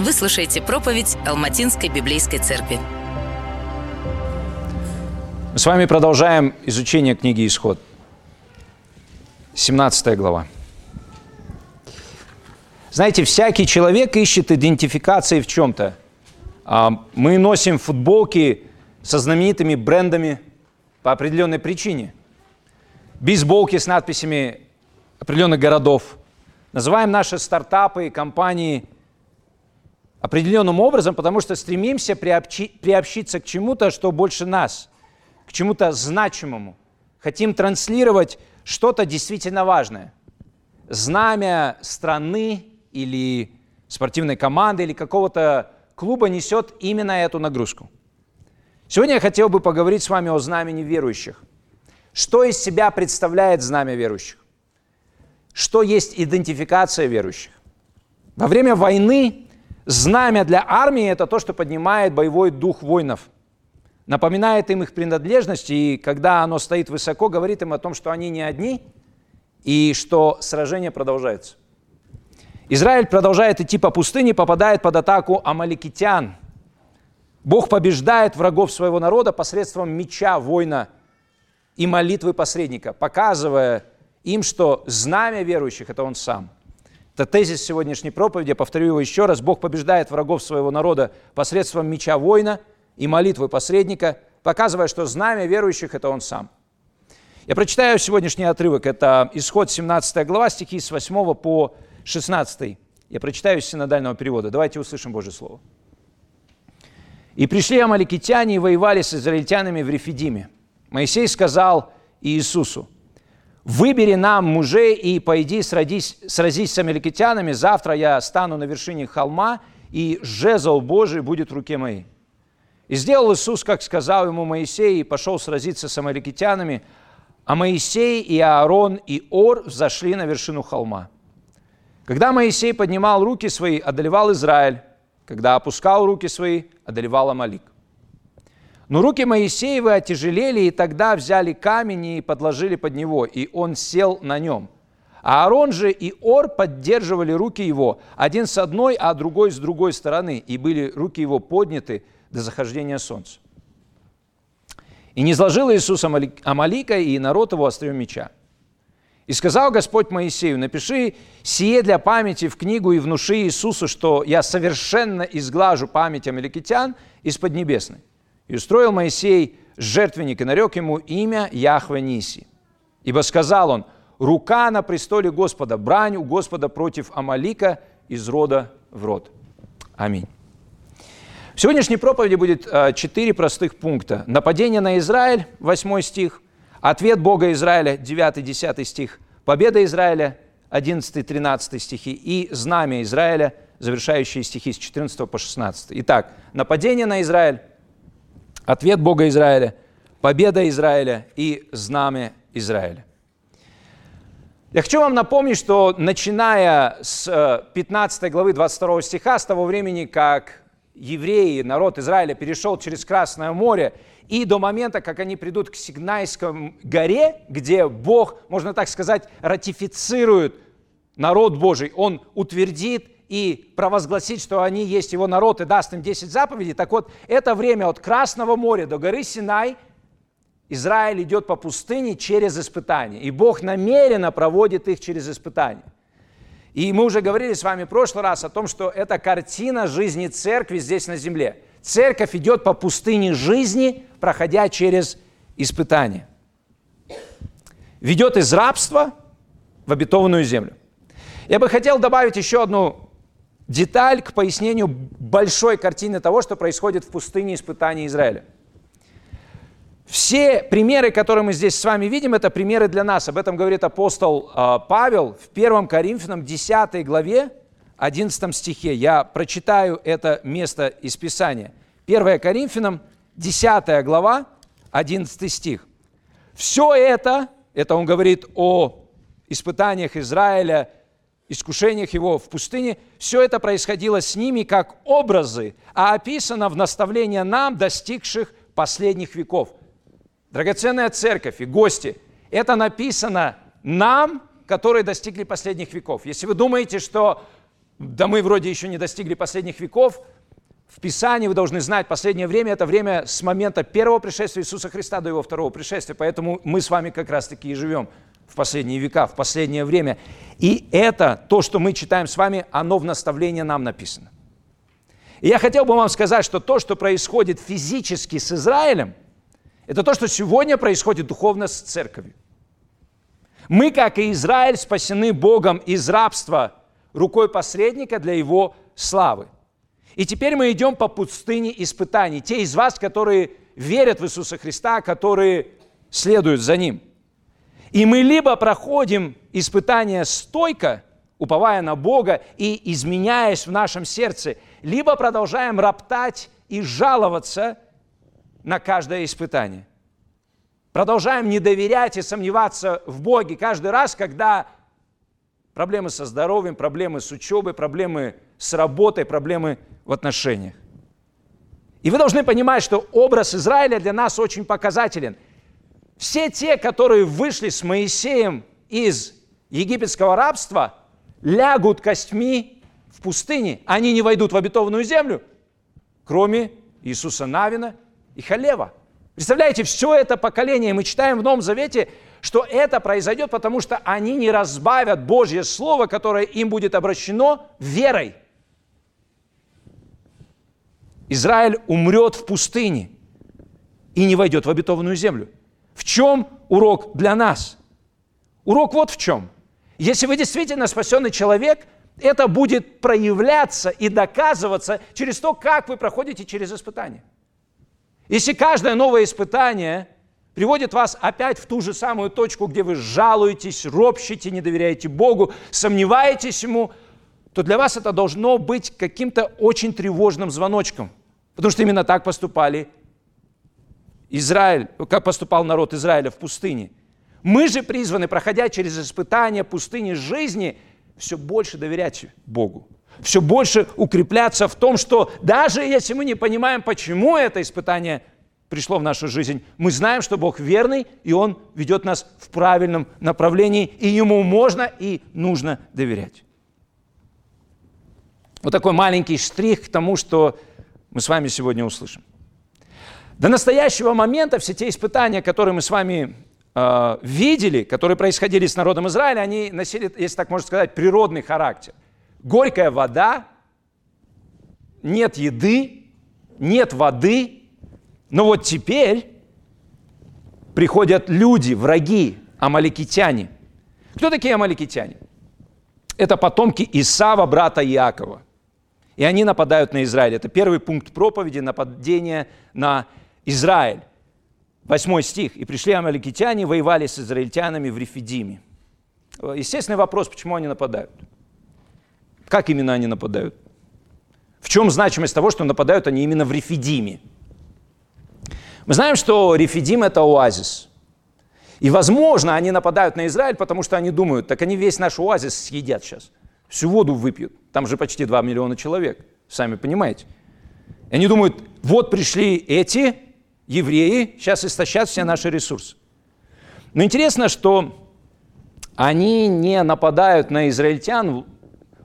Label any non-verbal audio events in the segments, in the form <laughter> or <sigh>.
Вы слушаете проповедь Алматинской библейской церкви. Мы с вами продолжаем изучение книги «Исход». 17 глава. Знаете, всякий человек ищет идентификации в чем-то. А, Мы носим футболки со знаменитыми брендами по определенной причине. Бейсболки с надписями определенных городов. Называем наши стартапы и компании определенным образом, потому что стремимся приобщи, приобщиться к чему-то, что больше нас, к чему-то значимому. Хотим транслировать что-то действительно важное. Знамя страны или спортивной команды или какого-то клуба несет именно эту нагрузку. Сегодня я хотел бы поговорить с вами о знамени верующих. Что из себя представляет знамя верующих? Что есть идентификация верующих? Во время войны знамя для армии – это то, что поднимает боевой дух воинов, напоминает им их принадлежность, и когда оно стоит высоко, говорит им о том, что они не одни, и что сражение продолжается. Израиль продолжает идти по пустыне, попадает под атаку амаликитян. Бог побеждает врагов своего народа посредством меча воина и молитвы посредника, показывая им, что знамя верующих – это Он сам. Это тезис сегодняшней проповеди, я повторю его еще раз. Бог побеждает врагов своего народа посредством меча воина и молитвы посредника, показывая, что знамя верующих – это Он сам. Я прочитаю сегодняшний отрывок. Это исход 17 глава, стихи с 8 по 16. Я прочитаю из синодального перевода. Давайте услышим Божье Слово. «И пришли амаликитяне и воевали с израильтянами в Рефидиме. Моисей сказал Иисусу, «Выбери нам мужей и пойди сразись, сразись с амаликитянами, завтра я стану на вершине холма, и жезл Божий будет в руке моей». И сделал Иисус, как сказал ему Моисей, и пошел сразиться с амаликитянами, а Моисей и Аарон и Ор взошли на вершину холма – когда Моисей поднимал руки свои, одолевал Израиль. Когда опускал руки свои, одолевал Амалик. Но руки Моисеевы отяжелели, и тогда взяли камень и подложили под него, и он сел на нем. А Аарон же и Ор поддерживали руки его, один с одной, а другой с другой стороны, и были руки его подняты до захождения солнца. И не сложил Иисус Амалика и народ его острием меча. И сказал Господь Моисею, напиши сие для памяти в книгу и внуши Иисусу, что я совершенно изглажу память амеликитян из Поднебесной. И устроил Моисей жертвенник и нарек ему имя Яхве Ниси. Ибо сказал он, рука на престоле Господа, брань у Господа против Амалика из рода в род. Аминь. В сегодняшней проповеди будет э, четыре простых пункта. Нападение на Израиль, 8 стих – Ответ Бога Израиля, 9-10 стих. Победа Израиля, 11-13 стихи. И знамя Израиля, завершающие стихи с 14 по 16. Итак, нападение на Израиль, ответ Бога Израиля, победа Израиля и знамя Израиля. Я хочу вам напомнить, что начиная с 15 э, главы 22 стиха, с того времени, как евреи, народ Израиля перешел через Красное море и до момента, как они придут к Сигнайской горе, где Бог, можно так сказать, ратифицирует народ Божий, Он утвердит и провозгласит, что они есть Его народ и даст им 10 заповедей. Так вот, это время от Красного моря до горы Синай Израиль идет по пустыне через испытания. И Бог намеренно проводит их через испытания. И мы уже говорили с вами в прошлый раз о том, что это картина жизни церкви здесь на земле – Церковь идет по пустыне жизни, проходя через испытания. Ведет из рабства в обетованную землю. Я бы хотел добавить еще одну деталь к пояснению большой картины того, что происходит в пустыне испытаний Израиля. Все примеры, которые мы здесь с вами видим, это примеры для нас. Об этом говорит апостол а, Павел в 1 Коринфянам 10 главе, 11 стихе. Я прочитаю это место из Писания. 1 Коринфянам, 10 глава, 11 стих. Все это, это он говорит о испытаниях Израиля, искушениях его в пустыне, все это происходило с ними как образы, а описано в наставлении нам, достигших последних веков. Драгоценная церковь и гости, это написано нам, которые достигли последних веков. Если вы думаете, что да мы вроде еще не достигли последних веков. В Писании вы должны знать, последнее время – это время с момента первого пришествия Иисуса Христа до Его второго пришествия. Поэтому мы с вами как раз-таки и живем в последние века, в последнее время. И это, то, что мы читаем с вами, оно в наставлении нам написано. И я хотел бы вам сказать, что то, что происходит физически с Израилем, это то, что сегодня происходит духовно с церковью. Мы, как и Израиль, спасены Богом из рабства рукой посредника для Его славы. И теперь мы идем по пустыне испытаний. Те из вас, которые верят в Иисуса Христа, которые следуют за Ним. И мы либо проходим испытания стойко, уповая на Бога и изменяясь в нашем сердце, либо продолжаем роптать и жаловаться на каждое испытание. Продолжаем не доверять и сомневаться в Боге каждый раз, когда проблемы со здоровьем, проблемы с учебой, проблемы с работой, проблемы в отношениях. И вы должны понимать, что образ Израиля для нас очень показателен. Все те, которые вышли с Моисеем из египетского рабства, лягут костьми в пустыне. Они не войдут в обетованную землю, кроме Иисуса Навина и Халева. Представляете, все это поколение, мы читаем в Новом Завете, что это произойдет, потому что они не разбавят Божье Слово, которое им будет обращено верой. Израиль умрет в пустыне и не войдет в обетованную землю. В чем урок для нас? Урок вот в чем – если вы действительно спасенный человек, это будет проявляться и доказываться через то, как вы проходите через испытания. Если каждое новое испытание приводит вас опять в ту же самую точку, где вы жалуетесь, ропщите, не доверяете Богу, сомневаетесь Ему, то для вас это должно быть каким-то очень тревожным звоночком. Потому что именно так поступали Израиль, как поступал народ Израиля в пустыне – мы же призваны, проходя через испытания пустыни жизни, все больше доверять Богу, все больше укрепляться в том, что даже если мы не понимаем, почему это испытание пришло в нашу жизнь, мы знаем, что Бог верный, и Он ведет нас в правильном направлении, и Ему можно и нужно доверять. Вот такой маленький штрих к тому, что мы с вами сегодня услышим. До настоящего момента все те испытания, которые мы с вами э, видели, которые происходили с народом Израиля, они носили, если так можно сказать, природный характер. Горькая вода, нет еды, нет воды, но вот теперь приходят люди, враги, амаликитяне. Кто такие амаликитяне? Это потомки Исава, брата Иакова. И они нападают на Израиль. Это первый пункт проповеди, нападение на Израиль. Восьмой стих. «И пришли амаликитяне, воевали с израильтянами в Рефидиме». Естественный вопрос, почему они нападают? Как именно они нападают? В чем значимость того, что нападают они именно в Рефидиме? Мы знаем, что Рефидим – это оазис. И, возможно, они нападают на Израиль, потому что они думают, так они весь наш оазис съедят сейчас. Всю воду выпьют. Там же почти 2 миллиона человек, сами понимаете. И они думают, вот пришли эти, евреи сейчас истощат все наши ресурсы. Но интересно, что они не нападают на израильтян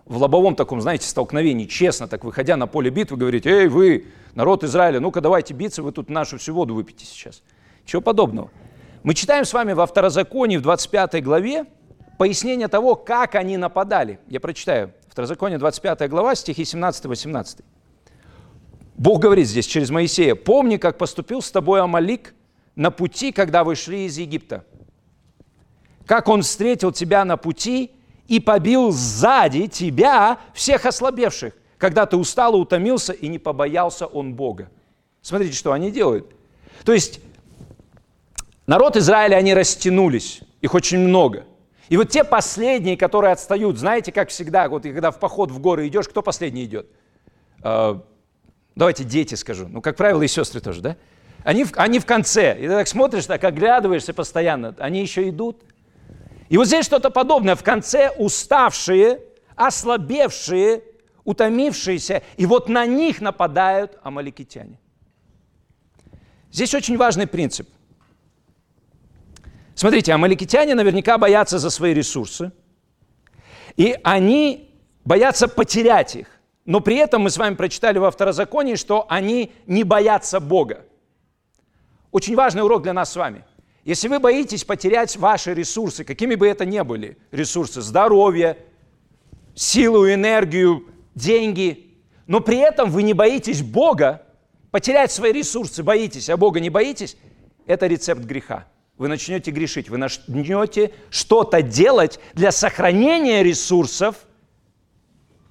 в лобовом таком, знаете, столкновении, честно так выходя на поле битвы, говорить, эй, вы, народ Израиля, ну-ка давайте биться, вы тут нашу всю воду выпьете сейчас. Чего подобного. Мы читаем с вами во Второзаконии в 25 главе пояснение того, как они нападали. Я прочитаю. Второзаконие 25 глава, стихи 17-18. Бог говорит здесь через Моисея, помни, как поступил с тобой Амалик на пути, когда вы шли из Египта. Как он встретил тебя на пути и побил сзади тебя всех ослабевших, когда ты устал и утомился, и не побоялся он Бога. Смотрите, что они делают. То есть народ Израиля, они растянулись, их очень много. И вот те последние, которые отстают, знаете, как всегда, вот когда в поход в горы идешь, кто последний идет? Давайте дети скажу. Ну, как правило, и сестры тоже, да? Они в, они в конце. И ты так смотришь, так оглядываешься постоянно. Они еще идут. И вот здесь что-то подобное. В конце уставшие, ослабевшие, утомившиеся. И вот на них нападают амаликитяне. Здесь очень важный принцип. Смотрите, амаликитяне наверняка боятся за свои ресурсы. И они боятся потерять их. Но при этом мы с вами прочитали во второзаконии, что они не боятся Бога. Очень важный урок для нас с вами. Если вы боитесь потерять ваши ресурсы, какими бы это ни были, ресурсы здоровья, силу, энергию, деньги, но при этом вы не боитесь Бога, потерять свои ресурсы боитесь, а Бога не боитесь, это рецепт греха. Вы начнете грешить, вы начнете что-то делать для сохранения ресурсов,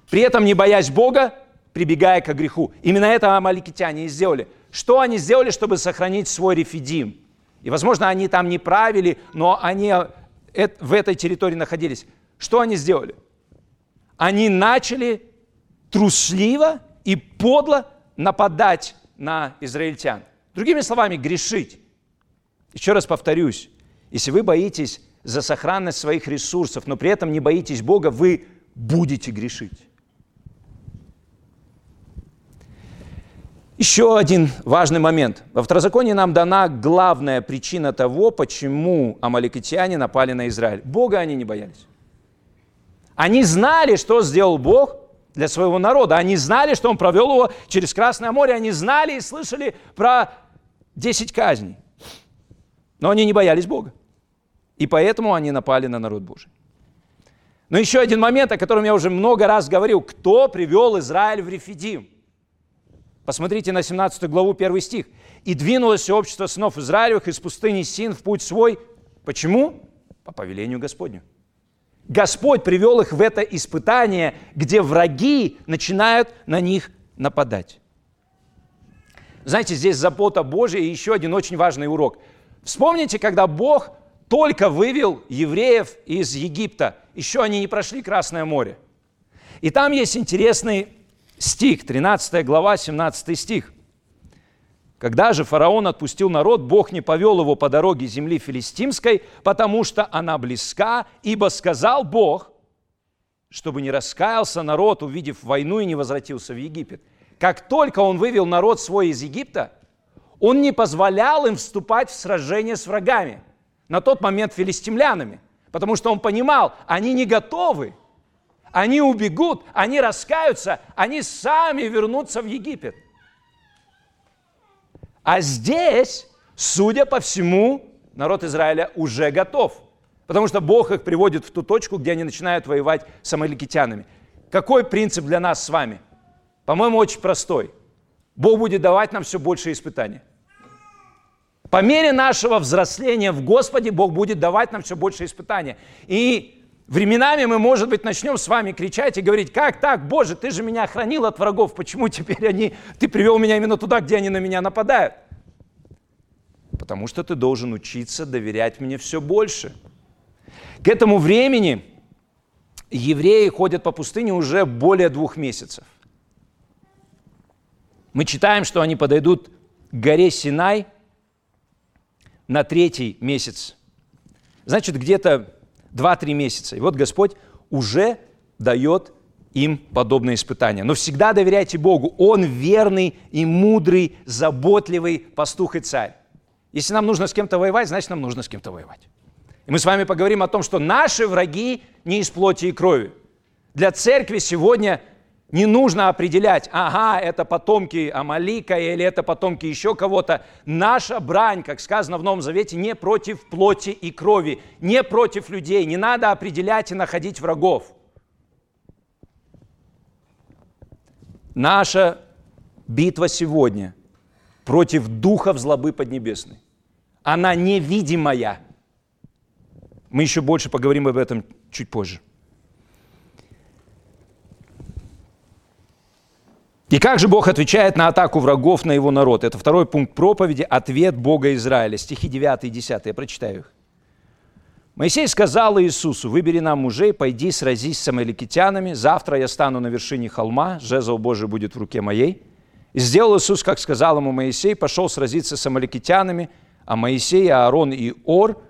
при этом не боясь Бога, прибегая к греху. Именно это амаликитяне и сделали. Что они сделали, чтобы сохранить свой рефидим? И, возможно, они там не правили, но они э, в этой территории находились. Что они сделали? Они начали трусливо и подло нападать на израильтян. Другими словами, грешить. Еще раз повторюсь, если вы боитесь за сохранность своих ресурсов, но при этом не боитесь Бога, вы будете грешить. Еще один важный момент. Во второзаконии нам дана главная причина того, почему амаликитяне напали на Израиль. Бога они не боялись. Они знали, что сделал Бог для своего народа. Они знали, что Он провел его через Красное море. Они знали и слышали про 10 казней. Но они не боялись Бога. И поэтому они напали на народ Божий. Но еще один момент, о котором я уже много раз говорил. Кто привел Израиль в Рефидим? Посмотрите на 17 главу, 1 стих. «И двинулось общество сынов Израилевых из пустыни Син в путь свой». Почему? По повелению Господню. Господь привел их в это испытание, где враги начинают на них нападать. Знаете, здесь забота Божья и еще один очень важный урок. Вспомните, когда Бог только вывел евреев из Египта, еще они не прошли Красное море. И там есть интересный стих, 13 глава, 17 стих. Когда же фараон отпустил народ, Бог не повел его по дороге земли филистимской, потому что она близка, ибо сказал Бог, чтобы не раскаялся народ, увидев войну, и не возвратился в Египет. Как только он вывел народ свой из Египта, он не позволял им вступать в сражение с врагами, на тот момент филистимлянами, потому что он понимал, они не готовы – они убегут, они раскаются, они сами вернутся в Египет. А здесь, судя по всему, народ Израиля уже готов. Потому что Бог их приводит в ту точку, где они начинают воевать с амаликитянами. Какой принцип для нас с вами? По-моему, очень простой. Бог будет давать нам все больше испытаний. По мере нашего взросления в Господе Бог будет давать нам все больше испытаний. И Временами мы, может быть, начнем с вами кричать и говорить, как так, Боже, ты же меня хранил от врагов, почему теперь они, ты привел меня именно туда, где они на меня нападают? Потому что ты должен учиться доверять мне все больше. К этому времени евреи ходят по пустыне уже более двух месяцев. Мы читаем, что они подойдут к горе Синай на третий месяц. Значит, где-то 2-3 месяца. И вот Господь уже дает им подобные испытания. Но всегда доверяйте Богу. Он верный и мудрый, заботливый пастух и царь. Если нам нужно с кем-то воевать, значит, нам нужно с кем-то воевать. И мы с вами поговорим о том, что наши враги не из плоти и крови. Для церкви сегодня – не нужно определять, ага, это потомки Амалика или это потомки еще кого-то. Наша брань, как сказано в Новом Завете, не против плоти и крови, не против людей. Не надо определять и находить врагов. Наша битва сегодня против духов злобы поднебесной. Она невидимая. Мы еще больше поговорим об этом чуть позже. И как же Бог отвечает на атаку врагов на его народ? Это второй пункт проповеди, ответ Бога Израиля. Стихи 9 и 10, я прочитаю их. Моисей сказал Иисусу, выбери нам мужей, пойди сразись с амаликитянами, завтра я стану на вершине холма, жезл Божий будет в руке моей. И сделал Иисус, как сказал ему Моисей, пошел сразиться с амаликитянами, а Моисей, Аарон и Ор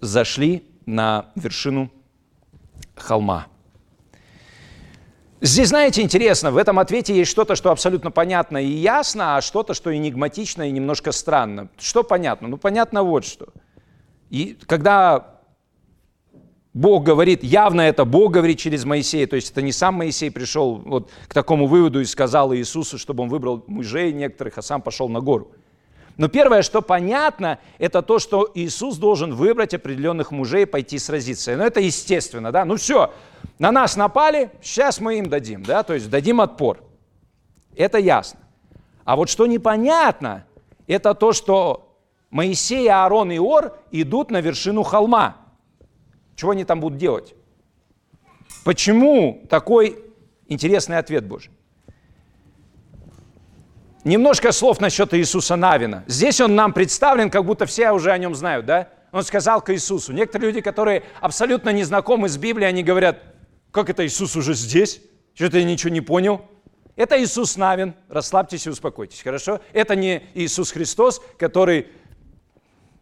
зашли на вершину холма. Здесь, знаете, интересно, в этом ответе есть что-то, что абсолютно понятно и ясно, а что-то, что энигматично и немножко странно. Что понятно? Ну, понятно вот что. И когда Бог говорит, явно это Бог говорит через Моисея, то есть это не сам Моисей пришел вот к такому выводу и сказал Иисусу, чтобы он выбрал мужей некоторых, а сам пошел на гору. Но первое, что понятно, это то, что Иисус должен выбрать определенных мужей и пойти сразиться. Но это естественно, да? Ну все, на нас напали, сейчас мы им дадим, да? То есть дадим отпор. Это ясно. А вот что непонятно, это то, что Моисей, Аарон и Ор идут на вершину холма. Чего они там будут делать? Почему такой интересный ответ Божий? Немножко слов насчет Иисуса Навина. Здесь он нам представлен, как будто все уже о нем знают, да? Он сказал к Иисусу. Некоторые люди, которые абсолютно не знакомы с Библией, они говорят, как это Иисус уже здесь? Что-то я ничего не понял. Это Иисус Навин. Расслабьтесь и успокойтесь, хорошо? Это не Иисус Христос, который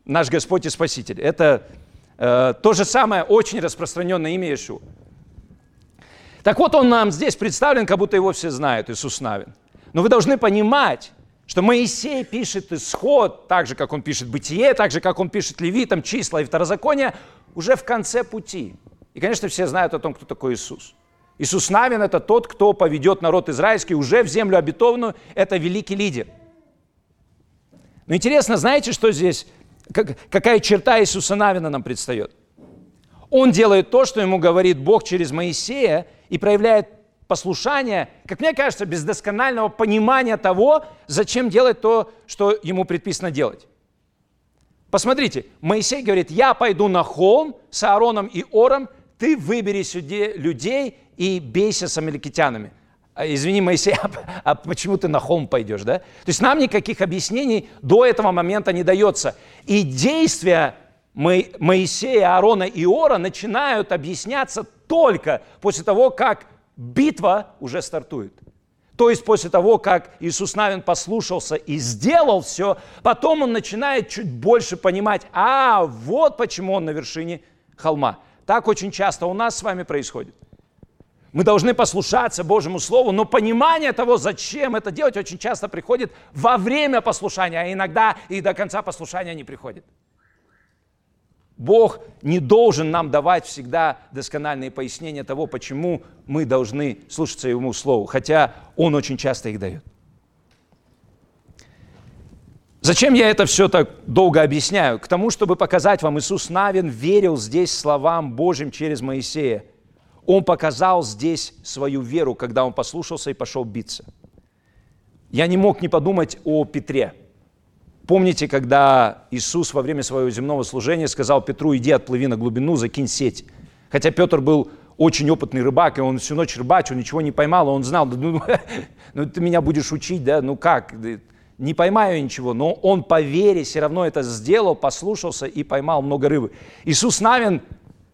наш Господь и Спаситель. Это э, то же самое очень распространенное имя Иешуа. Так вот, он нам здесь представлен, как будто его все знают, Иисус Навин. Но вы должны понимать, что Моисей пишет исход, так же, как он пишет бытие, так же, как он пишет левитам, числа и второзаконие, уже в конце пути. И, конечно, все знают о том, кто такой Иисус. Иисус Навин – это тот, кто поведет народ израильский уже в землю обетованную. Это великий лидер. Но интересно, знаете, что здесь, как, какая черта Иисуса Навина нам предстает? Он делает то, что ему говорит Бог через Моисея, и проявляет послушание, как мне кажется, без досконального понимания того, зачем делать то, что ему предписано делать. Посмотрите, Моисей говорит, я пойду на холм с Аароном и Ором, ты выбери людей и бейся с амаликитянами. А, извини, Моисей, <laughs> а, а почему ты на холм пойдешь, да? То есть нам никаких объяснений до этого момента не дается. И действия Моисея, Аарона и Ора начинают объясняться только после того, как битва уже стартует. То есть после того, как Иисус Навин послушался и сделал все, потом он начинает чуть больше понимать, а вот почему он на вершине холма. Так очень часто у нас с вами происходит. Мы должны послушаться Божьему Слову, но понимание того, зачем это делать, очень часто приходит во время послушания, а иногда и до конца послушания не приходит. Бог не должен нам давать всегда доскональные пояснения того, почему мы должны слушаться Ему Слову, хотя Он очень часто их дает. Зачем я это все так долго объясняю? К тому, чтобы показать вам, Иисус Навин верил здесь словам Божьим через Моисея. Он показал здесь свою веру, когда он послушался и пошел биться. Я не мог не подумать о Петре – Помните, когда Иисус во время своего земного служения сказал Петру, иди отплыви на глубину, закинь сеть. Хотя Петр был очень опытный рыбак, и он всю ночь рыбачил, ничего не поймал, и он знал, ну, <laughs> ну ты меня будешь учить, да, ну как, не поймаю ничего, но он по вере все равно это сделал, послушался и поймал много рыбы. Иисус Навин,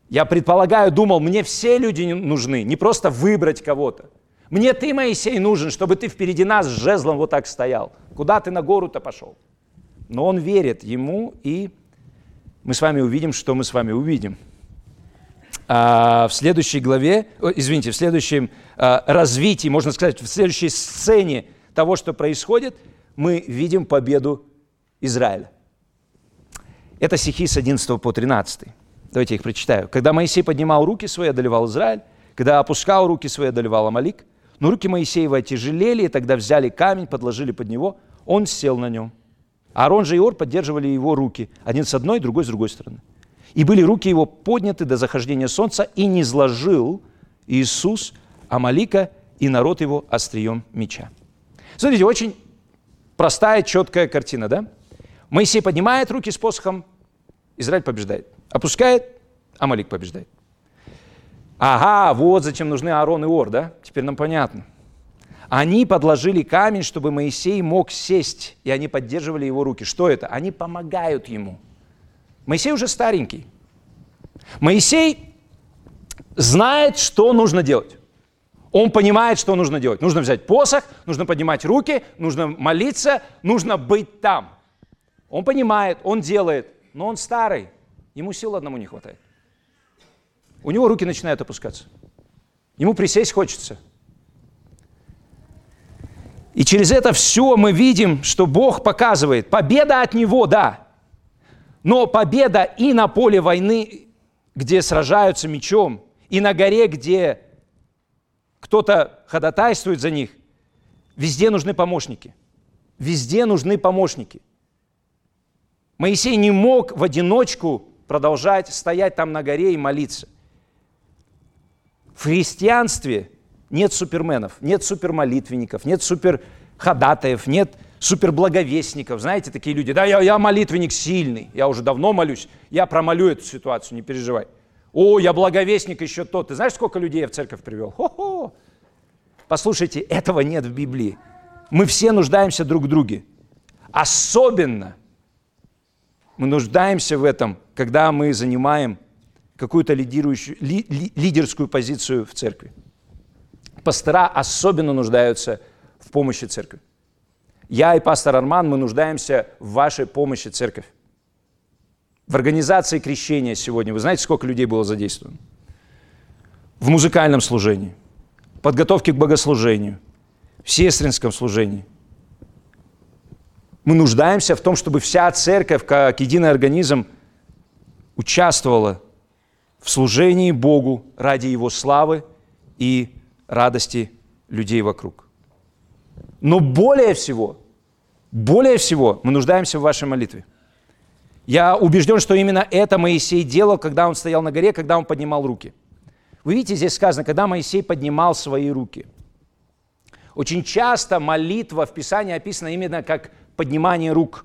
я предполагаю, думал, мне все люди нужны, не просто выбрать кого-то. Мне ты, Моисей, нужен, чтобы ты впереди нас с жезлом вот так стоял. Куда ты на гору-то пошел? но он верит ему, и мы с вами увидим, что мы с вами увидим. А в следующей главе, извините, в следующем а, развитии, можно сказать, в следующей сцене того, что происходит, мы видим победу Израиля. Это стихи с 11 по 13. Давайте я их прочитаю. «Когда Моисей поднимал руки свои, одолевал Израиль, когда опускал руки свои, одолевал Амалик, но руки Моисеева тяжелели, и тогда взяли камень, подложили под него, он сел на нем. Аарон же и Ор поддерживали его руки, один с одной, другой с другой стороны. И были руки его подняты до захождения солнца, и не сложил Иисус Амалика и народ его острием меча. Смотрите, очень простая, четкая картина, да? Моисей поднимает руки с посохом, Израиль побеждает. Опускает, Амалик побеждает. Ага, вот зачем нужны Аарон и Ор, да? Теперь нам понятно. Они подложили камень, чтобы Моисей мог сесть, и они поддерживали его руки. Что это? Они помогают ему. Моисей уже старенький. Моисей знает, что нужно делать. Он понимает, что нужно делать. Нужно взять посох, нужно поднимать руки, нужно молиться, нужно быть там. Он понимает, он делает, но он старый, ему сил одному не хватает. У него руки начинают опускаться. Ему присесть хочется – и через это все мы видим, что Бог показывает. Победа от Него, да. Но победа и на поле войны где сражаются мечом, и на горе, где кто-то ходатайствует за них, везде нужны помощники. Везде нужны помощники. Моисей не мог в одиночку продолжать стоять там на горе и молиться. В христианстве нет суперменов, нет супермолитвенников, нет суперходатаев, нет суперблаговестников. Знаете, такие люди, да, я, я молитвенник сильный, я уже давно молюсь, я промолю эту ситуацию, не переживай. О, я благовестник еще тот. Ты знаешь, сколько людей я в церковь привел? Хо-хо. Послушайте, этого нет в Библии. Мы все нуждаемся друг в друге. Особенно мы нуждаемся в этом, когда мы занимаем какую-то лидирующую, ли, ли, лидерскую позицию в церкви. Пастора особенно нуждаются в помощи церкви. Я и пастор Арман, мы нуждаемся в вашей помощи, церковь. В организации крещения сегодня, вы знаете, сколько людей было задействовано? В музыкальном служении, подготовке к богослужению, в сестринском служении. Мы нуждаемся в том, чтобы вся церковь, как единый организм, участвовала в служении Богу ради Его славы и радости людей вокруг. Но более всего, более всего мы нуждаемся в вашей молитве. Я убежден, что именно это Моисей делал, когда он стоял на горе, когда он поднимал руки. Вы видите, здесь сказано, когда Моисей поднимал свои руки. Очень часто молитва в Писании описана именно как поднимание рук.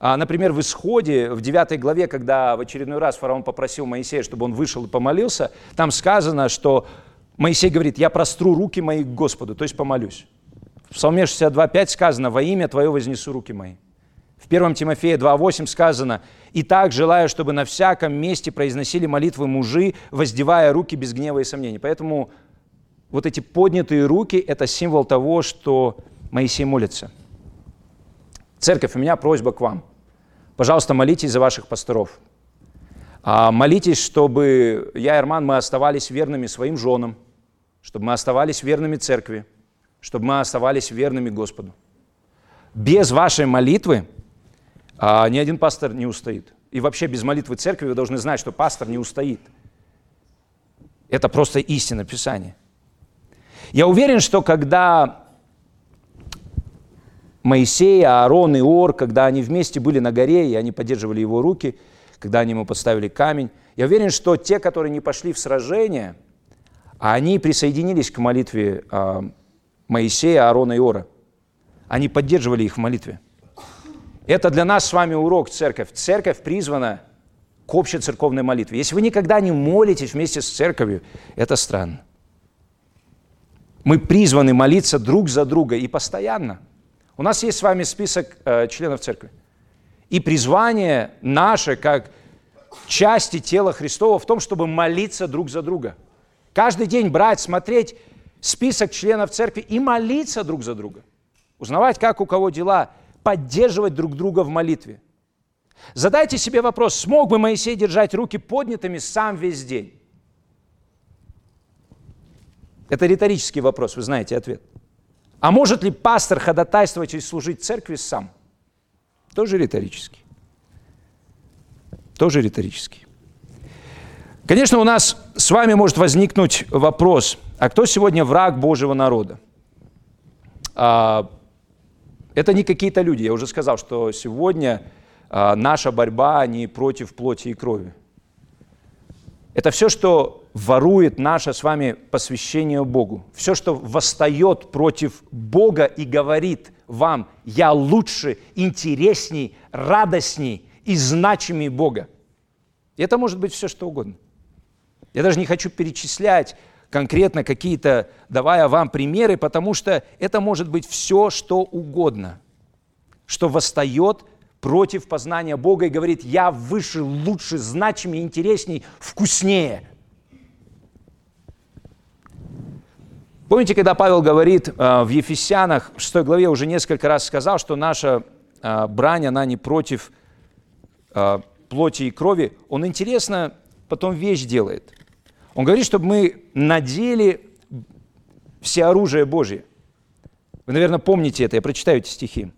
А, например, в Исходе, в 9 главе, когда в очередной раз фараон попросил Моисея, чтобы он вышел и помолился, там сказано, что Моисей говорит, я простру руки мои к Господу, то есть помолюсь. В Псалме 62.5 сказано, во имя Твое вознесу руки мои. В 1 Тимофея 2.8 сказано, «И так желаю, чтобы на всяком месте произносили молитвы мужи, воздевая руки без гнева и сомнений». Поэтому вот эти поднятые руки – это символ того, что Моисей молится. Церковь, у меня просьба к вам. Пожалуйста, молитесь за ваших пасторов. А, молитесь, чтобы я и Арман, мы оставались верными своим женам, чтобы мы оставались верными церкви, чтобы мы оставались верными Господу. Без вашей молитвы а, ни один пастор не устоит. И вообще без молитвы церкви вы должны знать, что пастор не устоит. Это просто истина Писания. Я уверен, что когда Моисей, Аарон и Ор, когда они вместе были на горе, и они поддерживали его руки, когда они ему подставили камень, я уверен, что те, которые не пошли в сражение, они присоединились к молитве а, Моисея, Аарона и Ора. Они поддерживали их в молитве. Это для нас с вами урок, церковь. Церковь призвана к общей церковной молитве. Если вы никогда не молитесь вместе с церковью, это странно. Мы призваны молиться друг за друга и постоянно. У нас есть с вами список э, членов церкви. И призвание наше, как части тела Христова, в том, чтобы молиться друг за друга. Каждый день брать, смотреть список членов церкви и молиться друг за друга. Узнавать, как у кого дела, поддерживать друг друга в молитве. Задайте себе вопрос, смог бы Моисей держать руки поднятыми сам весь день? Это риторический вопрос, вы знаете ответ. А может ли пастор ходатайствовать и служить церкви сам? Тоже риторический. Тоже риторический. Конечно, у нас с вами может возникнуть вопрос, а кто сегодня враг Божьего народа? А, это не какие-то люди. Я уже сказал, что сегодня а, наша борьба не против плоти и крови. Это все, что ворует наше с вами посвящение Богу. Все, что восстает против Бога и говорит вам, я лучше, интересней, радостней и значимее Бога. Это может быть все, что угодно. Я даже не хочу перечислять конкретно какие-то, давая вам примеры, потому что это может быть все, что угодно, что восстает против познания Бога и говорит, я выше, лучше, значимее, интересней, вкуснее. Помните, когда Павел говорит э, в Ефесянах, в 6 главе уже несколько раз сказал, что наша э, брань, она не против э, плоти и крови, он интересно потом вещь делает. Он говорит, чтобы мы надели все оружие Божье. Вы, наверное, помните это, я прочитаю эти стихи.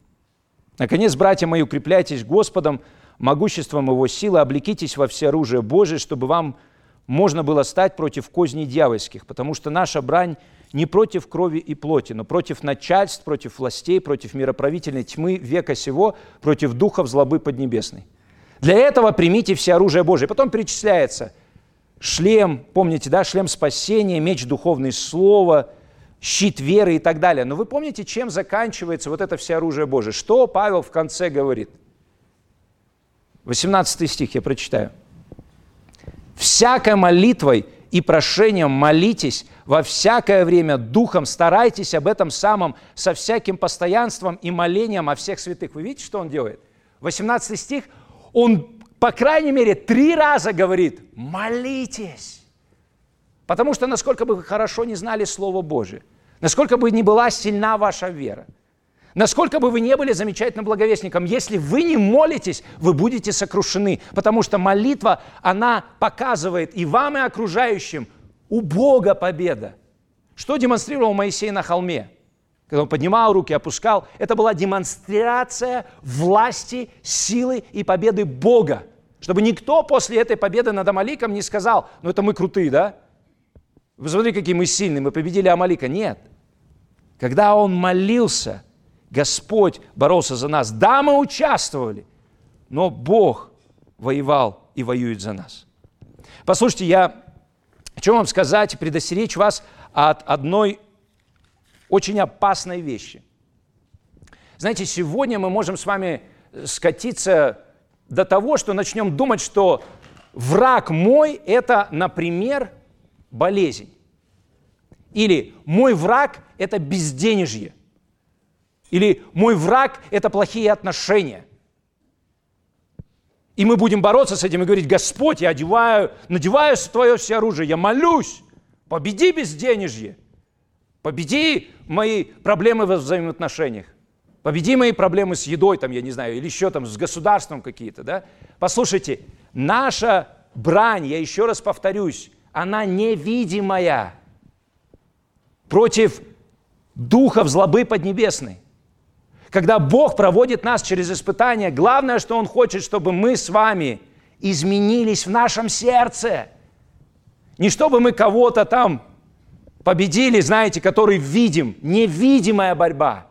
Наконец, братья мои, укрепляйтесь Господом могуществом Его силы, облекитесь во все оружие Божие, чтобы вам можно было стать против козней дьявольских, потому что наша брань не против крови и плоти, но против начальств, против властей, против мироправительной тьмы века сего, против духов злобы поднебесной. Для этого примите все оружие Божие. Потом перечисляется шлем, помните, да, шлем спасения, меч духовное слово, щит веры и так далее. Но вы помните, чем заканчивается вот это все оружие Божие? Что Павел в конце говорит? 18 стих я прочитаю. «Всякой молитвой и прошением молитесь во всякое время духом, старайтесь об этом самом со всяким постоянством и молением о всех святых». Вы видите, что он делает? 18 стих, он, по крайней мере, три раза говорит «молитесь». Потому что насколько бы вы хорошо не знали Слово Божие, насколько бы не была сильна ваша вера, насколько бы вы не были замечательным благовестником, если вы не молитесь, вы будете сокрушены, потому что молитва, она показывает и вам, и окружающим, у Бога победа. Что демонстрировал Моисей на холме? Когда он поднимал руки, опускал, это была демонстрация власти, силы и победы Бога. Чтобы никто после этой победы над Амаликом не сказал, ну это мы крутые, да? Вы смотрите, какие мы сильные, мы победили Амалика. Нет. Когда он молился, Господь боролся за нас. Да, мы участвовали, но Бог воевал и воюет за нас. Послушайте, я хочу вам сказать предостеречь вас от одной очень опасной вещи. Знаете, сегодня мы можем с вами скатиться до того, что начнем думать, что враг мой – это, например, болезнь. Или мой враг – это безденежье. Или мой враг – это плохие отношения. И мы будем бороться с этим и говорить, Господь, я одеваю, надеваю твое все оружие, я молюсь, победи безденежье, победи мои проблемы во взаимоотношениях, победи мои проблемы с едой, там, я не знаю, или еще там с государством какие-то, да? Послушайте, наша брань, я еще раз повторюсь, она невидимая против духов злобы поднебесной. Когда Бог проводит нас через испытания, главное, что Он хочет, чтобы мы с вами изменились в нашем сердце. Не чтобы мы кого-то там победили, знаете, который видим, невидимая борьба.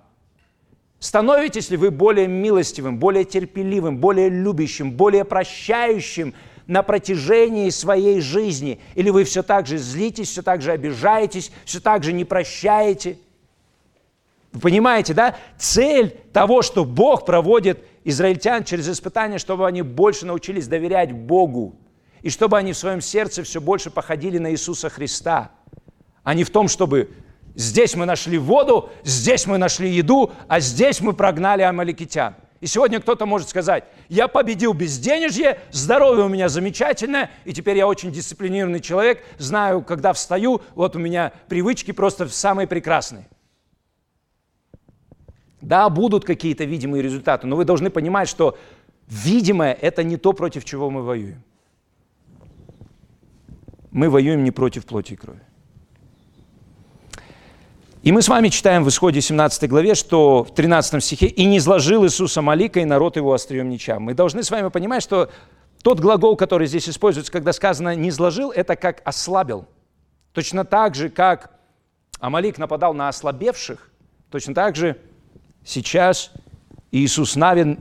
Становитесь ли вы более милостивым, более терпеливым, более любящим, более прощающим на протяжении своей жизни? Или вы все так же злитесь, все так же обижаетесь, все так же не прощаете? Вы понимаете, да? Цель того, что Бог проводит израильтян через испытания, чтобы они больше научились доверять Богу, и чтобы они в своем сердце все больше походили на Иисуса Христа, а не в том, чтобы здесь мы нашли воду, здесь мы нашли еду, а здесь мы прогнали амаликитян – и сегодня кто-то может сказать, я победил безденежье, здоровье у меня замечательное, и теперь я очень дисциплинированный человек, знаю, когда встаю, вот у меня привычки просто самые прекрасные. Да, будут какие-то видимые результаты, но вы должны понимать, что видимое – это не то, против чего мы воюем. Мы воюем не против плоти и крови. И мы с вами читаем в Исходе 17 главе, что в 13 стихе «И не изложил Иисуса Малика, и народ его острием меча». Мы должны с вами понимать, что тот глагол, который здесь используется, когда сказано «не изложил», это как «ослабил». Точно так же, как Амалик нападал на ослабевших, точно так же сейчас Иисус Навин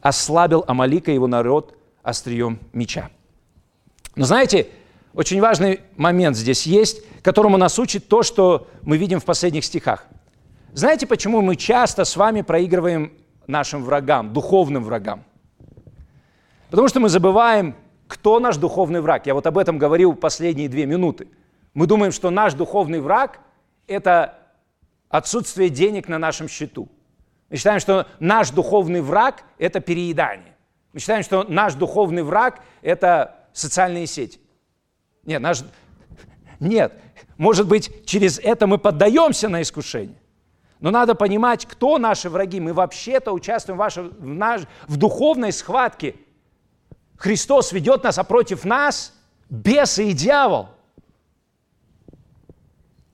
ослабил Амалика и его народ острием меча. Но знаете, очень важный момент здесь есть, которому нас учит то, что мы видим в последних стихах. Знаете, почему мы часто с вами проигрываем нашим врагам, духовным врагам? Потому что мы забываем, кто наш духовный враг. Я вот об этом говорил последние две минуты. Мы думаем, что наш духовный враг – это отсутствие денег на нашем счету. Мы считаем, что наш духовный враг – это переедание. Мы считаем, что наш духовный враг – это социальные сети. Нет, наш... Нет, может быть, через это мы поддаемся на искушение. Но надо понимать, кто наши враги. Мы вообще-то участвуем в, вашей, в, наш, в духовной схватке. Христос ведет нас, а против нас бесы и дьявол.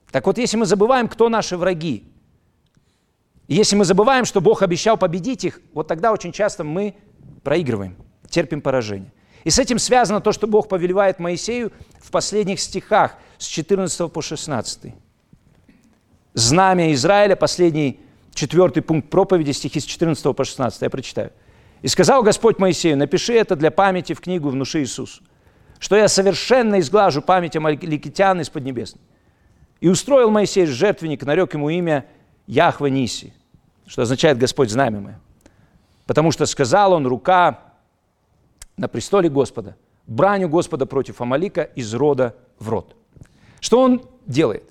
Так вот, если мы забываем, кто наши враги, если мы забываем, что Бог обещал победить их, вот тогда очень часто мы проигрываем. терпим поражение. И с этим связано то, что Бог повелевает Моисею в последних стихах с 14 по 16. Знамя Израиля, последний четвертый пункт проповеди, стихи с 14 по 16. Я прочитаю. «И сказал Господь Моисею, напиши это для памяти в книгу внуши Иисусу, что я совершенно изглажу память амаликитян из Поднебесной. И устроил Моисей жертвенник, нарек ему имя Яхва Ниси, что означает Господь знамя мое. Потому что сказал он, рука на престоле Господа, браню Господа против Амалика из рода в род. Что он делает?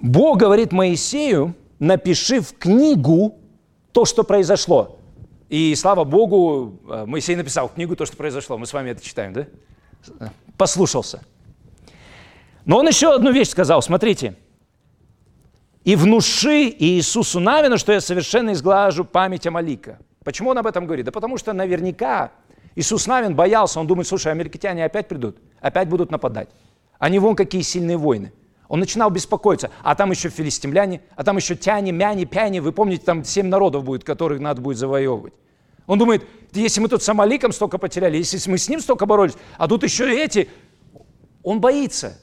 Бог говорит Моисею, напиши в книгу то, что произошло. И слава Богу, э, Моисей написал в книгу то, что произошло. Мы с вами это читаем, да? Послушался. Но он еще одну вещь сказал, смотрите. «И внуши Иисусу Навину, что я совершенно изглажу память Амалика». Почему он об этом говорит? Да потому что наверняка Иисус Навин боялся, он думает, слушай, американцы опять придут, опять будут нападать. Они вон какие сильные войны. Он начинал беспокоиться. А там еще филистимляне, а там еще тяне, мяне, пяне. Вы помните, там семь народов будет, которых надо будет завоевывать. Он думает, если мы тут с Амаликом столько потеряли, если мы с ним столько боролись, а тут еще эти. Он боится.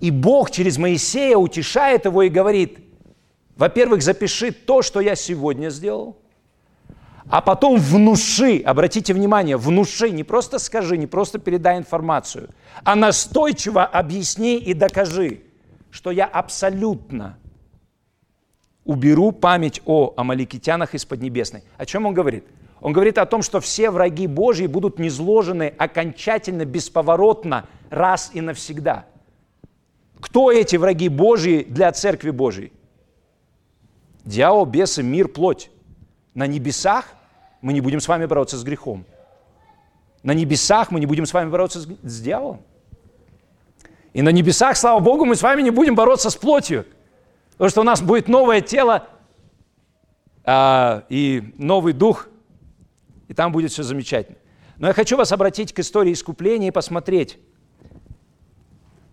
И Бог через Моисея утешает его и говорит, во-первых, запиши то, что я сегодня сделал, а потом внуши, обратите внимание, внуши, не просто скажи, не просто передай информацию, а настойчиво объясни и докажи, что я абсолютно уберу память о амаликитянах из Поднебесной. О чем он говорит? Он говорит о том, что все враги Божьи будут низложены окончательно, бесповоротно, раз и навсегда. Кто эти враги Божьи для Церкви Божьей? Дьявол, бесы, мир, плоть. На небесах мы не будем с вами бороться с грехом. На небесах мы не будем с вами бороться с, с дьяволом. И на небесах, слава Богу, мы с вами не будем бороться с плотью. Потому что у нас будет новое тело а, и новый дух, и там будет все замечательно. Но я хочу вас обратить к истории искупления и посмотреть.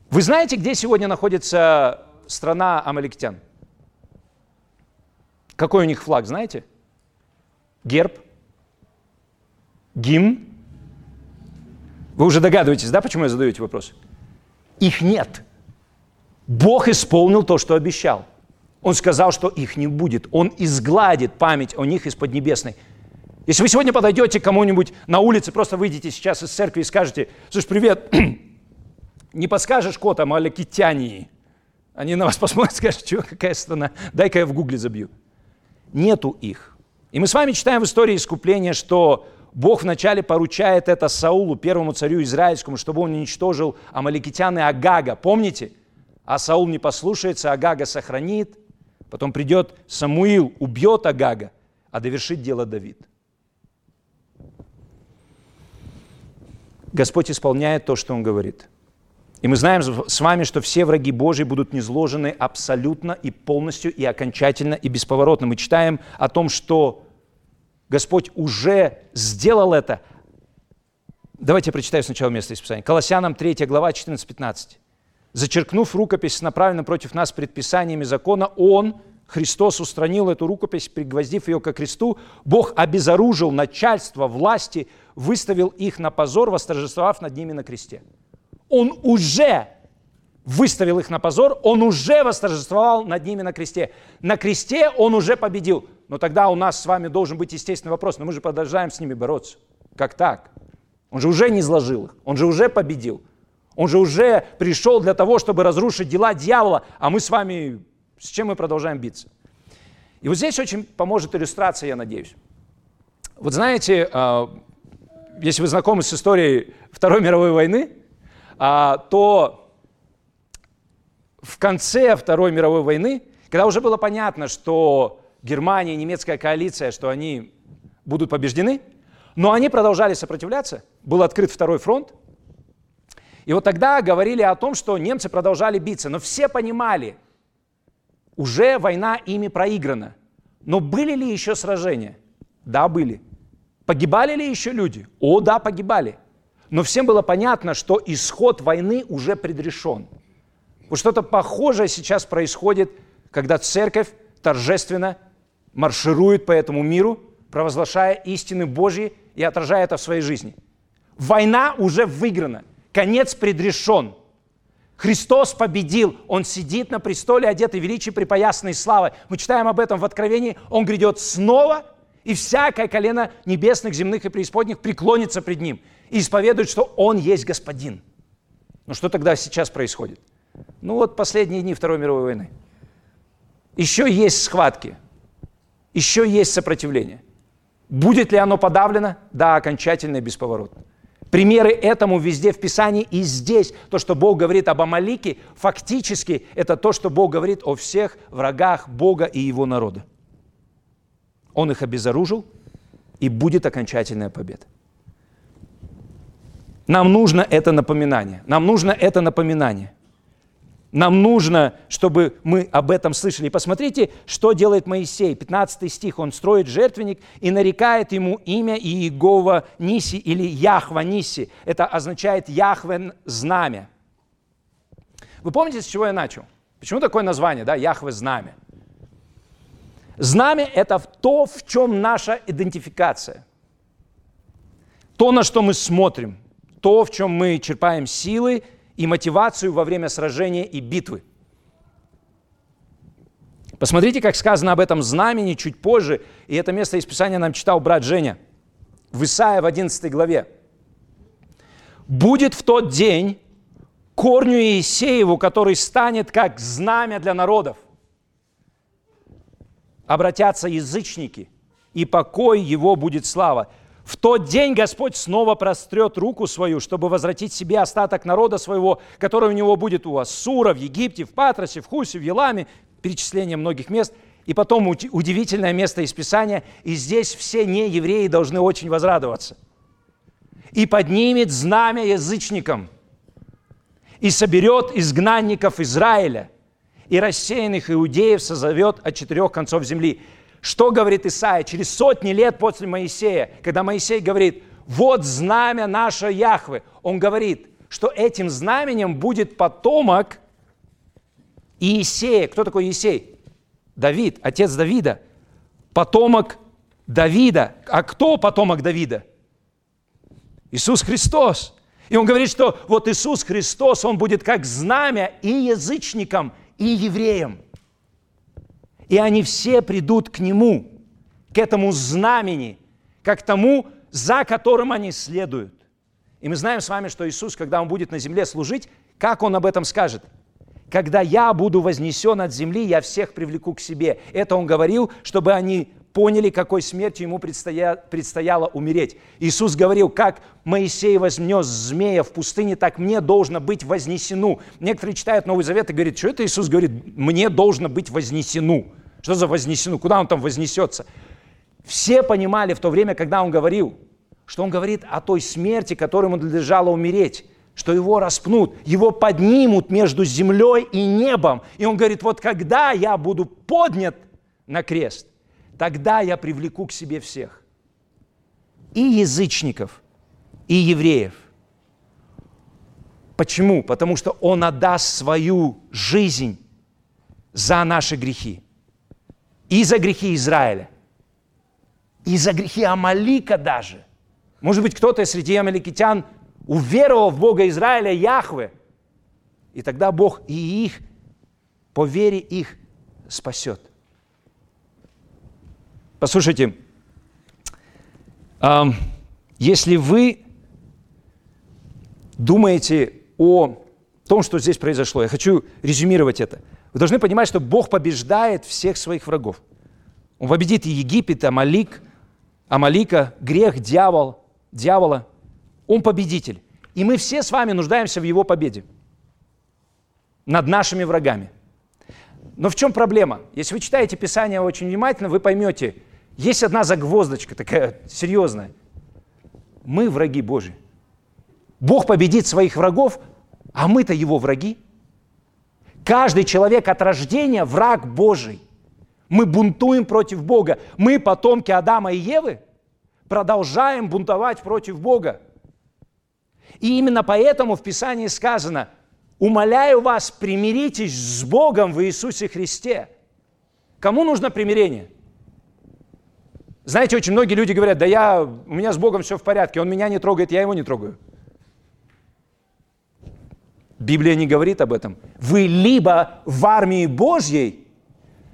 Вы знаете, где сегодня находится страна амаликитян? Какой у них флаг, знаете? Герб? Гимн? Вы уже догадываетесь, да, почему я задаю эти вопросы? Их нет. Бог исполнил то, что обещал. Он сказал, что их не будет. Он изгладит память о них из Поднебесной. Если вы сегодня подойдете к кому-нибудь на улице, просто выйдете сейчас из церкви и скажете, слушай, привет, <clears throat> не подскажешь код о Малакитянии? Они на вас <laughs> посмотрят и скажут, что, какая страна, дай-ка я в гугле забью. Нету их. И мы с вами читаем в истории искупления, что Бог вначале поручает это Саулу, первому царю израильскому, чтобы он уничтожил амаликитян и Агага. Помните? А Саул не послушается, Агага сохранит. Потом придет Самуил, убьет Агага, а довершит дело Давид. Господь исполняет то, что Он говорит. И мы знаем с вами, что все враги Божьи будут низложены абсолютно и полностью, и окончательно, и бесповоротно. Мы читаем о том, что Господь уже сделал это. Давайте я прочитаю сначала место из Писания. Колоссянам 3 глава 14-15. «Зачеркнув рукопись с направленным против нас предписаниями закона, Он, Христос, устранил эту рукопись, пригвоздив ее ко кресту. Бог обезоружил начальство власти, выставил их на позор, восторжествовав над ними на кресте». Он уже выставил их на позор, он уже восторжествовал над ними на кресте. На кресте он уже победил. Но тогда у нас с вами должен быть естественный вопрос, но мы же продолжаем с ними бороться. Как так? Он же уже не изложил их, он же уже победил. Он же уже пришел для того, чтобы разрушить дела дьявола, а мы с вами, с чем мы продолжаем биться? И вот здесь очень поможет иллюстрация, я надеюсь. Вот знаете, а, если вы знакомы с историей Второй мировой войны, то в конце Второй мировой войны, когда уже было понятно, что Германия, немецкая коалиция, что они будут побеждены, но они продолжали сопротивляться, был открыт второй фронт, и вот тогда говорили о том, что немцы продолжали биться, но все понимали, уже война ими проиграна. Но были ли еще сражения? Да, были. Погибали ли еще люди? О, да, погибали. Но всем было понятно, что исход войны уже предрешен. Вот что-то похожее сейчас происходит, когда церковь торжественно марширует по этому миру, провозглашая истины Божьи и отражаю это в своей жизни. Война уже выиграна, конец предрешен. Христос победил, Он сидит на престоле, одетый величием припоясанной славой. Мы читаем об этом в Откровении, Он грядет снова, и всякое колено небесных, земных и преисподних преклонится пред Ним и исповедует, что Он есть Господин. Ну что тогда сейчас происходит? Ну вот последние дни Второй мировой войны. Еще есть схватки, еще есть сопротивление. Будет ли оно подавлено? Да, окончательно и бесповоротно. Примеры этому везде в Писании и здесь. То, что Бог говорит об Амалике, фактически это то, что Бог говорит о всех врагах Бога и Его народа. Он их обезоружил, и будет окончательная победа. Нам нужно это напоминание. Нам нужно это напоминание. Нам нужно, чтобы мы об этом слышали. Посмотрите, что делает Моисей. 15 стих. Он строит жертвенник и нарекает ему имя Иегова Ниси или Яхва Ниси. Это означает Яхве знамя. Вы помните, с чего я начал? Почему такое название, да, Яхве знамя? Знамя – это то, в чем наша идентификация. То, на что мы смотрим, то, в чем мы черпаем силы – и мотивацию во время сражения и битвы. Посмотрите, как сказано об этом знамени чуть позже, и это место из Писания нам читал брат Женя в Исаия в 11 главе. «Будет в тот день корню Иисееву, который станет как знамя для народов. Обратятся язычники, и покой его будет слава. В тот день Господь снова прострет руку свою, чтобы возвратить себе остаток народа своего, который у него будет у Ассура, в Египте, в Патросе, в Хусе, в Еламе, перечисление многих мест. И потом удивительное место из Писания, и здесь все неевреи должны очень возрадоваться. «И поднимет знамя язычникам, и соберет изгнанников Израиля, и рассеянных иудеев созовет от четырех концов земли». Что говорит Исаия через сотни лет после Моисея, когда Моисей говорит, вот знамя наше Яхвы. Он говорит, что этим знаменем будет потомок Иисея. Кто такой Иисей? Давид, отец Давида. Потомок Давида. А кто потомок Давида? Иисус Христос. И он говорит, что вот Иисус Христос, он будет как знамя и язычникам, и евреям и они все придут к Нему, к этому знамени, как тому, за которым они следуют. И мы знаем с вами, что Иисус, когда Он будет на земле служить, как Он об этом скажет? Когда я буду вознесен от земли, я всех привлеку к себе. Это Он говорил, чтобы они поняли, какой смертью ему предстоя... предстояло умереть. Иисус говорил, как Моисей вознес змея в пустыне, так мне должно быть вознесену. Некоторые читают Новый Завет и говорят, что это Иисус говорит, мне должно быть вознесену. Что за вознесену? Куда он там вознесется? Все понимали в то время, когда он говорил, что он говорит о той смерти, которому надлежало умереть, что его распнут, его поднимут между землей и небом. И он говорит, вот когда я буду поднят на крест, тогда я привлеку к себе всех. И язычников, и евреев. Почему? Потому что он отдаст свою жизнь за наши грехи и за грехи Израиля, и за грехи Амалика даже. Может быть, кто-то среди амаликитян уверовал в Бога Израиля, Яхве, и тогда Бог и их, по вере их, спасет. Послушайте, если вы думаете о том, что здесь произошло, я хочу резюмировать это – вы должны понимать, что Бог побеждает всех своих врагов. Он победит и Египет, Амалик, Амалика, грех, дьявол, дьявола. Он победитель. И мы все с вами нуждаемся в его победе над нашими врагами. Но в чем проблема? Если вы читаете Писание очень внимательно, вы поймете, есть одна загвоздочка такая серьезная. Мы враги Божьи. Бог победит своих врагов, а мы-то его враги. Каждый человек от рождения враг Божий. Мы бунтуем против Бога. Мы, потомки Адама и Евы, продолжаем бунтовать против Бога. И именно поэтому в Писании сказано, умоляю вас, примиритесь с Богом в Иисусе Христе. Кому нужно примирение? Знаете, очень многие люди говорят, да я, у меня с Богом все в порядке, Он меня не трогает, я Его не трогаю. Библия не говорит об этом. Вы либо в армии Божьей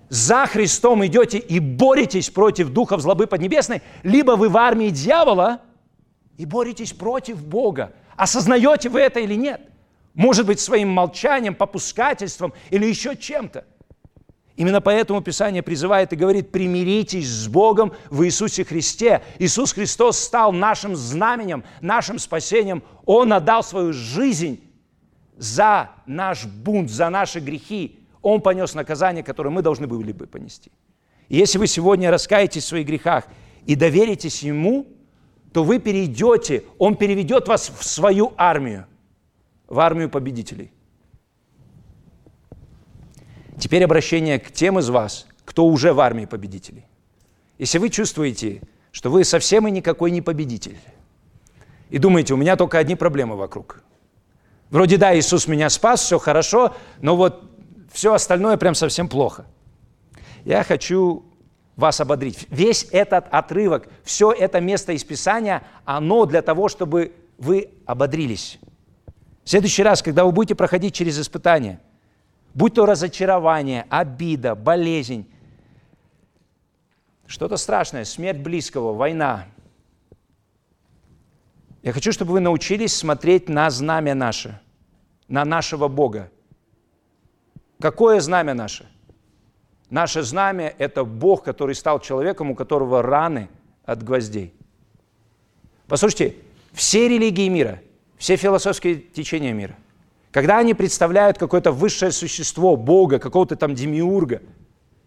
за Христом идете и боретесь против духов злобы поднебесной, либо вы в армии дьявола и боретесь против Бога. Осознаете вы это или нет? Может быть, своим молчанием, попускательством или еще чем-то. Именно поэтому Писание призывает и говорит, примиритесь с Богом в Иисусе Христе. Иисус Христос стал нашим знаменем, нашим спасением. Он отдал свою жизнь за наш бунт, за наши грехи. Он понес наказание, которое мы должны были бы понести. И если вы сегодня раскаетесь в своих грехах и доверитесь Ему, то вы перейдете, Он переведет вас в свою армию, в армию победителей. Теперь обращение к тем из вас, кто уже в армии победителей. Если вы чувствуете, что вы совсем и никакой не победитель, и думаете, у меня только одни проблемы вокруг. Вроде да, Иисус меня спас, все хорошо, но вот все остальное прям совсем плохо. Я хочу вас ободрить. Весь этот отрывок, все это место из Писания, оно для того, чтобы вы ободрились. В следующий раз, когда вы будете проходить через испытания – будь то разочарование, обида, болезнь, что-то страшное, смерть близкого, война. Я хочу, чтобы вы научились смотреть на знамя наше, на нашего Бога. Какое знамя наше? Наше знамя – это Бог, который стал человеком, у которого раны от гвоздей. Послушайте, все религии мира, все философские течения мира, когда они представляют какое-то высшее существо, Бога, какого-то там демиурга,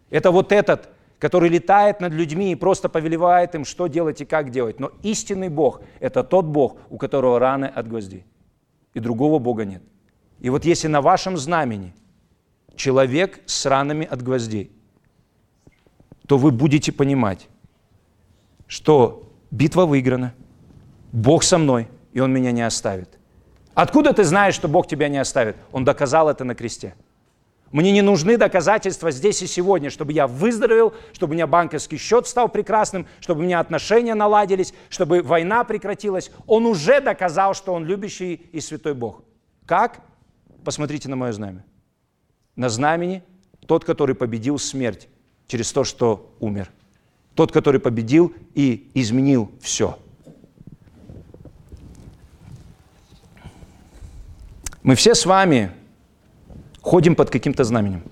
это вот этот, который летает над людьми и просто повелевает им, что делать и как делать. Но истинный Бог – это тот Бог, у которого раны от гвоздей. И другого Бога нет. И вот если на вашем знамени человек с ранами от гвоздей, то вы будете понимать, что битва выиграна, Бог со мной, и Он меня не оставит. Откуда ты знаешь, что Бог тебя не оставит? Он доказал это на кресте. Мне не нужны доказательства здесь и сегодня, чтобы я выздоровел, чтобы у меня банковский счет стал прекрасным, чтобы у меня отношения наладились, чтобы война прекратилась. Он уже доказал, что он любящий и святой Бог. Как? Посмотрите на мое знамя. На знамени тот, который победил смерть через то, что умер. Тот, который победил и изменил все – Мы все с вами ходим под каким-то знаменем.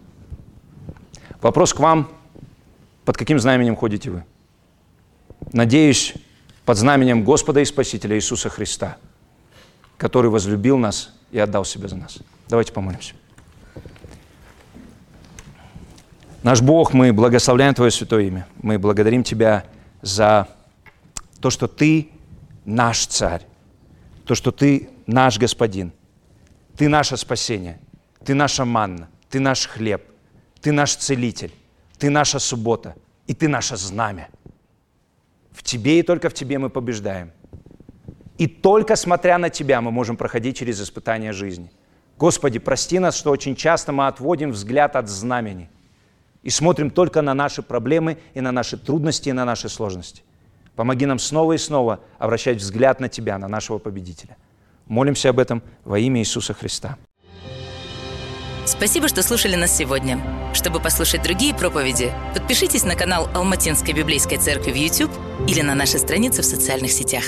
Вопрос к вам, под каким знаменем ходите вы? Надеюсь, под знаменем Господа и Спасителя Иисуса Христа, который возлюбил нас и отдал себя за нас. Давайте помолимся. Наш Бог, мы благословляем Твое святое имя. Мы благодарим Тебя за то, что Ты наш Царь, то, что Ты наш Господин, ты наше спасение, Ты наша манна, Ты наш хлеб, Ты наш целитель, Ты наша суббота, и Ты наше знамя. В Тебе и только в Тебе мы побеждаем. И только смотря на Тебя мы можем проходить через испытания жизни. Господи, прости нас, что очень часто мы отводим взгляд от знамени и смотрим только на наши проблемы и на наши трудности и на наши сложности. Помоги нам снова и снова обращать взгляд на Тебя, на нашего победителя. Молимся об этом во имя Иисуса Христа. Спасибо, что слушали нас сегодня. Чтобы послушать другие проповеди, подпишитесь на канал Алматинской библейской церкви в YouTube или на наши страницы в социальных сетях.